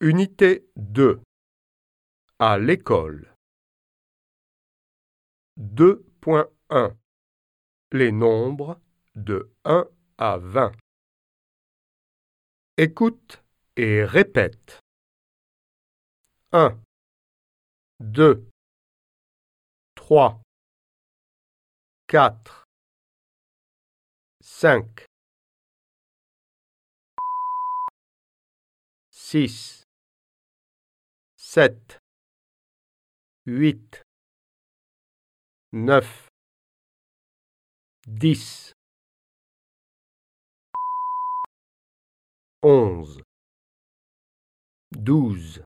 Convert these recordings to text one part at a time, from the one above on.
Unité 2 À l'école. 2.1 Les nombres de 1 à 20 Écoute et répète. 1 2 3 4 5 6 7 8 9 10 11 12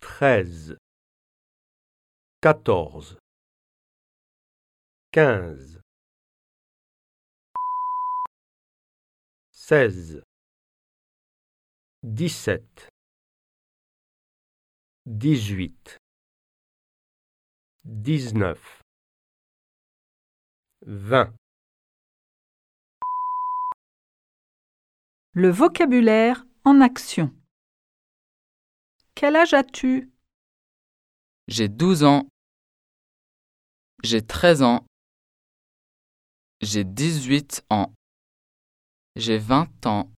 13 14 15 16 17 18 19 20 Le vocabulaire en action. Quel âge as-tu? J'ai 12 ans. J'ai 13 ans. J'ai 18 ans. J'ai 20 ans.